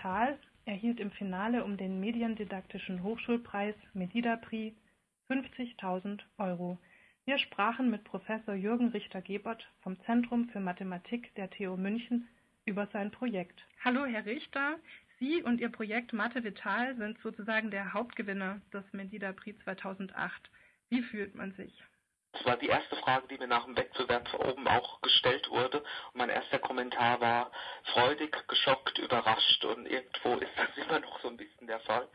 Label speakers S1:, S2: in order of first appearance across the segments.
S1: Vital erhielt im Finale um den Mediendidaktischen Hochschulpreis Medida Prix 50.000 Euro. Wir sprachen mit Professor Jürgen Richter-Gebert vom Zentrum für Mathematik der TU München über sein Projekt. Hallo, Herr Richter. Sie und Ihr Projekt Mathe Vital sind sozusagen der Hauptgewinner des Medida Prix 2008. Wie fühlt man sich?
S2: Das war die erste Frage, die mir nach dem Wettbewerb oben auch gestellt wurde. Und mein erster Kommentar war freudig, geschockt, überrascht und irgendwo ist das immer noch so ein bisschen der Fall.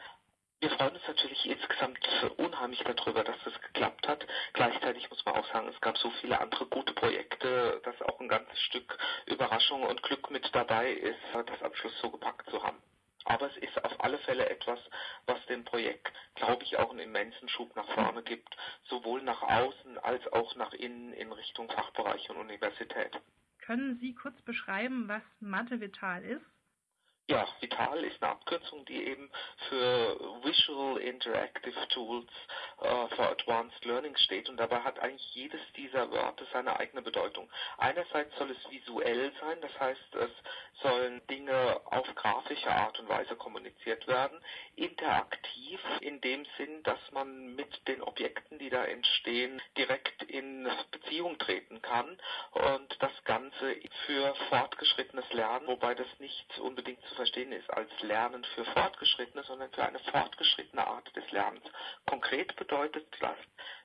S2: Wir freuen uns natürlich insgesamt unheimlich darüber, dass das geklappt hat. Gleichzeitig muss man auch sagen, es gab so viele andere gute Projekte, dass auch ein ganzes Stück Überraschung und Glück mit dabei ist, das am Schluss so gepackt zu haben. Aber es ist auf alle Fälle etwas, was dem Projekt, glaube ich, auch einen immensen Schub nach vorne gibt, sowohl nach außen als auch nach innen in Richtung Fachbereich und Universität.
S1: Können Sie kurz beschreiben, was Mathe Vital ist?
S2: Ja, Vital ist eine Abkürzung, die eben für Visual Interactive Tools uh, for Advanced Learning steht und dabei hat eigentlich jedes dieser Wörter seine eigene Bedeutung. Einerseits soll es visuell sein, das heißt, es sollen Dinge auf grafische Art und Weise kommuniziert werden, interaktiv in dem Sinn, dass man mit den Objekten, die da entstehen, direkt in Beziehung treten kann und das Ganze für fortgeschrittenes Lernen, wobei das nicht unbedingt zu verstehen ist als Lernen für Fortgeschrittene, sondern für eine fortgeschrittene Art des Lernens. Konkret bedeutet das,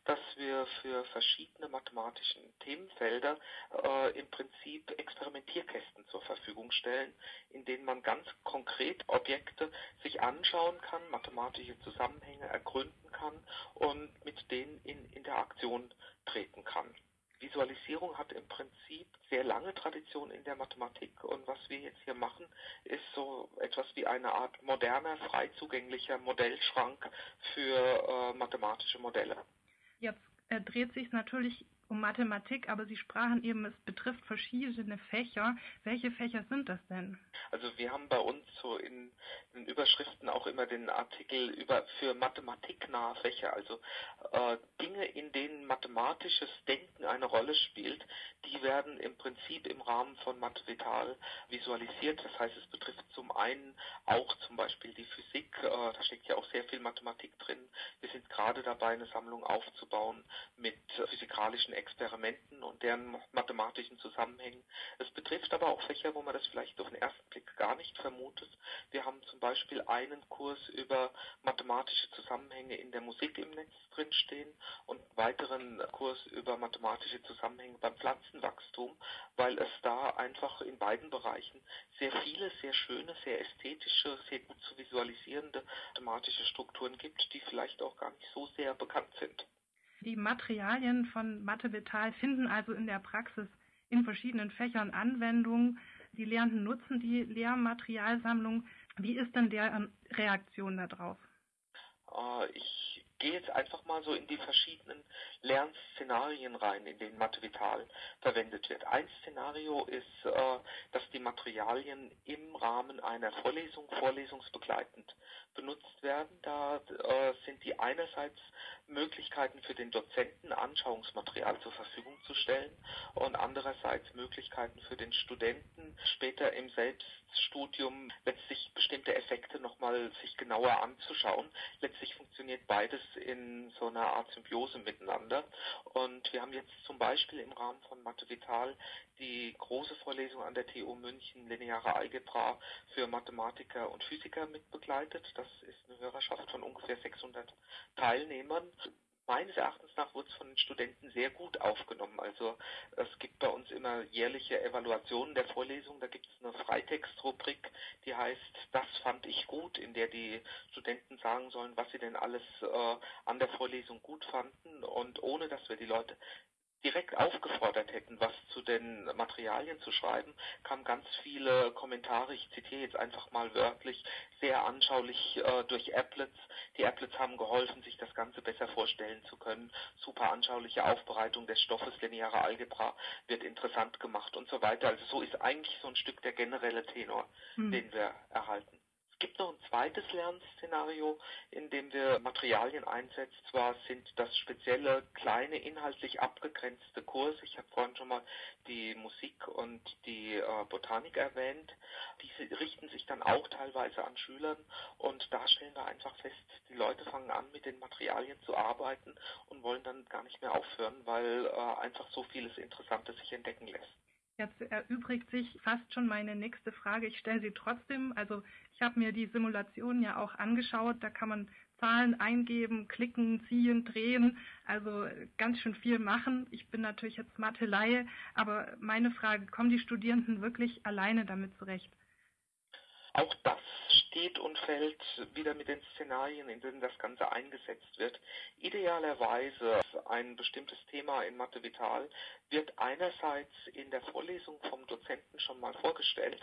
S2: dass wir für verschiedene mathematische Themenfelder äh, im Prinzip Experimentierkästen zur Verfügung stellen, in denen man ganz konkret Objekte sich anschauen kann, mathematische Zusammenhänge ergründen kann und mit denen in Interaktion treten kann. Visualisierung hat im Prinzip sehr lange Tradition in der Mathematik und was wir jetzt hier machen, ist so etwas wie eine Art moderner, frei zugänglicher Modellschrank für äh, mathematische Modelle.
S1: Jetzt äh, dreht sich natürlich um Mathematik, aber Sie sprachen eben, es betrifft verschiedene Fächer. Welche Fächer sind das denn?
S2: Also wir haben bei uns so in den Überschriften auch immer den Artikel über für mathematiknahe Fächer, also äh, Dinge, in denen mathematisches Denken eine Rolle spielt, die werden im Prinzip im Rahmen von Mathe Vital visualisiert. Das heißt, es betrifft zum einen auch zum Beispiel die Physik, äh, da steckt ja auch sehr viel Mathematik drin. Wir sind gerade dabei, eine Sammlung aufzubauen mit physikalischen Experimenten und deren mathematischen Zusammenhängen. Es betrifft aber auch Fächer, wo man das vielleicht auf den ersten Blick gar nicht vermutet. Wir haben zum Beispiel einen Kurs über mathematische Zusammenhänge in der Musik im Netz drinstehen und einen weiteren Kurs über mathematische Zusammenhänge beim Pflanzenwachstum, weil es da einfach in beiden Bereichen sehr viele, sehr schöne, sehr ästhetische, sehr gut zu visualisierende mathematische Strukturen gibt, die vielleicht auch gar nicht so sehr bekannt sind.
S1: Die Materialien von Mathe Vital finden also in der Praxis in verschiedenen Fächern Anwendung. Die Lehrenden nutzen die Lehrmaterialsammlung. Wie ist denn deren Reaktion darauf?
S2: Äh, ich gehe jetzt einfach mal so in die verschiedenen Lernszenarien rein, in denen Mathe Vital verwendet wird. Ein Szenario ist, äh, dass die Materialien im Rahmen einer Vorlesung vorlesungsbegleitend benutzt werden. Da äh, sind die einerseits Möglichkeiten für den Dozenten, Anschauungsmaterial zur Verfügung zu stellen und andererseits Möglichkeiten für den Studenten, später im Selbststudium letztlich bestimmte Effekte nochmal sich genauer anzuschauen. Letztlich funktioniert beides in so einer Art Symbiose miteinander. Und wir haben jetzt zum Beispiel im Rahmen von Mathe Vital die große Vorlesung an der TU München Lineare Algebra für Mathematiker und Physiker mitbegleitet. Das ist eine Hörerschaft von ungefähr 600 Teilnehmern meines Erachtens nach wurde es von den Studenten sehr gut aufgenommen. Also es gibt bei uns immer jährliche Evaluationen der Vorlesung. Da gibt es eine Freitextrubrik, die heißt Das fand ich gut, in der die Studenten sagen sollen, was sie denn alles äh, an der Vorlesung gut fanden. Und ohne dass wir die Leute direkt aufgefordert hätten, was zu den Materialien zu schreiben, kamen ganz viele Kommentare, ich zitiere jetzt einfach mal wörtlich, sehr anschaulich äh, durch Applets. Die Applets haben geholfen, sich das Ganze besser vorstellen zu können. Super anschauliche Aufbereitung des Stoffes, lineare Algebra wird interessant gemacht und so weiter. Also so ist eigentlich so ein Stück der generelle Tenor, hm. den wir erhalten. Gibt noch ein zweites Lernszenario, in dem wir Materialien einsetzen. Zwar sind das spezielle, kleine, inhaltlich abgegrenzte Kurse. Ich habe vorhin schon mal die Musik und die äh, Botanik erwähnt. Diese richten sich dann auch teilweise an Schülern und da stellen wir einfach fest, die Leute fangen an, mit den Materialien zu arbeiten und wollen dann gar nicht mehr aufhören, weil äh, einfach so vieles Interessantes sich entdecken lässt.
S1: Jetzt erübrigt sich fast schon meine nächste Frage. Ich stelle sie trotzdem. Also ich habe mir die Simulation ja auch angeschaut. Da kann man Zahlen eingeben, klicken, ziehen, drehen, also ganz schön viel machen. Ich bin natürlich jetzt Mathe-Laie, aber meine Frage, kommen die Studierenden wirklich alleine damit zurecht?
S2: Auch das steht und fällt wieder mit den Szenarien, in denen das Ganze eingesetzt wird. Idealerweise ein bestimmtes Thema in Mathe Vital wird einerseits in der Vorlesung vom Dozenten schon mal vorgestellt.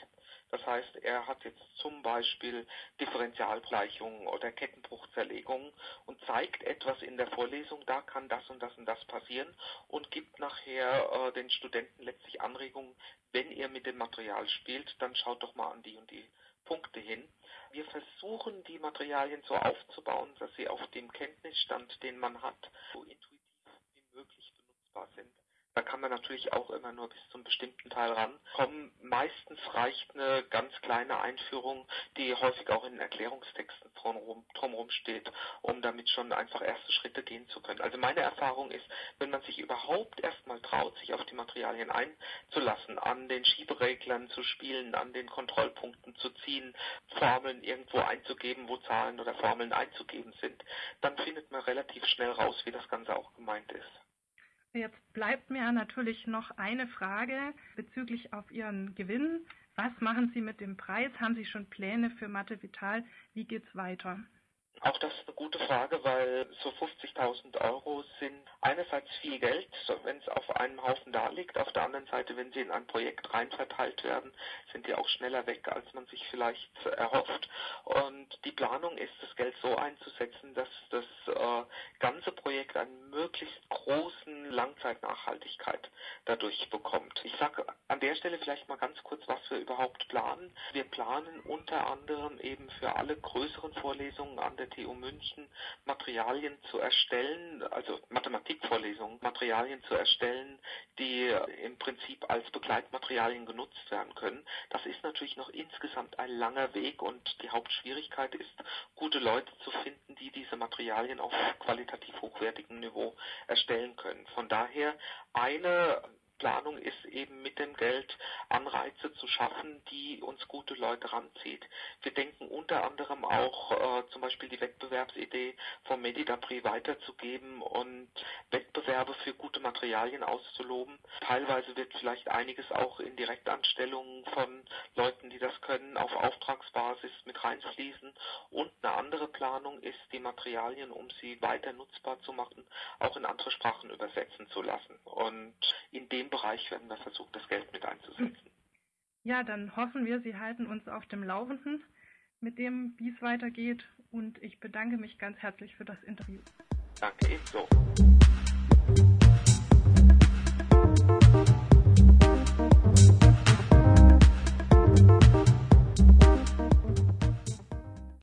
S2: Das heißt, er hat jetzt zum Beispiel Differentialgleichungen oder Kettenbruchzerlegungen und zeigt etwas in der Vorlesung, da kann das und das und das passieren und gibt nachher äh, den Studenten letztlich Anregungen, wenn ihr mit dem Material spielt, dann schaut doch mal an die und die Punkte hin. Wir versuchen die Materialien so aufzubauen, dass sie auf dem Kenntnisstand, den man hat, so intuitiv wie möglich benutzbar sind. Da kann man natürlich auch immer nur bis zum bestimmten Teil rankommen. Meistens reicht eine ganz kleine Einführung, die häufig auch in den Erklärungstexten drumherum, drumherum steht, um damit schon einfach erste Schritte gehen zu können. Also meine Erfahrung ist, wenn man sich überhaupt erstmal traut, sich auf die Materialien einzulassen, an den Schiebereglern zu spielen, an den Kontrollpunkten zu ziehen, Formeln irgendwo einzugeben, wo Zahlen oder Formeln einzugeben sind, dann findet man relativ schnell raus, wie das Ganze auch gemeint ist.
S1: Jetzt bleibt mir natürlich noch eine Frage bezüglich auf Ihren Gewinn. Was machen Sie mit dem Preis? Haben Sie schon Pläne für Mathe Vital? Wie geht's weiter?
S2: Auch das ist eine gute Frage, weil so 50.000 Euro sind einerseits viel Geld, wenn es auf einem Haufen da liegt. Auf der anderen Seite, wenn sie in ein Projekt rein verteilt werden, sind die auch schneller weg, als man sich vielleicht erhofft. Und die Planung ist, das Geld so einzusetzen, dass das äh, ganze Projekt einen möglichst großen Langzeitnachhaltigkeit dadurch bekommt. Ich sage an der Stelle vielleicht mal ganz kurz, was wir überhaupt planen. Wir planen unter anderem eben für alle größeren Vorlesungen an der der TU München Materialien zu erstellen, also Mathematikvorlesungen, Materialien zu erstellen, die im Prinzip als Begleitmaterialien genutzt werden können. Das ist natürlich noch insgesamt ein langer Weg und die Hauptschwierigkeit ist, gute Leute zu finden, die diese Materialien auf qualitativ hochwertigem Niveau erstellen können. Von daher eine Planung ist eben mit dem Geld Anreize zu schaffen, die uns gute Leute ranzieht. Wir denken unter anderem auch äh, zum Beispiel die Wettbewerbsidee vom Medidapri weiterzugeben und Wettbewerbe für gute Materialien auszuloben. Teilweise wird vielleicht einiges auch in Direktanstellungen von Leuten, die das können, auf Auftragsbasis mit reinfließen. Und eine andere Planung ist, die Materialien, um sie weiter nutzbar zu machen, auch in andere Sprachen übersetzen zu lassen. Und in dem Bereich werden wir versuchen, das Geld mit einzusetzen.
S1: Ja, dann hoffen wir, Sie halten uns auf dem Laufenden mit dem, wie es weitergeht. Und ich bedanke mich ganz herzlich für das Interview.
S2: Danke ebenso.